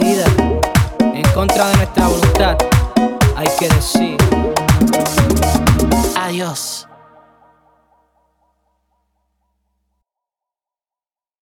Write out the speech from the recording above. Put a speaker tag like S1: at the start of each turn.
S1: en contra de nuestra voluntad, hay que decir adiós.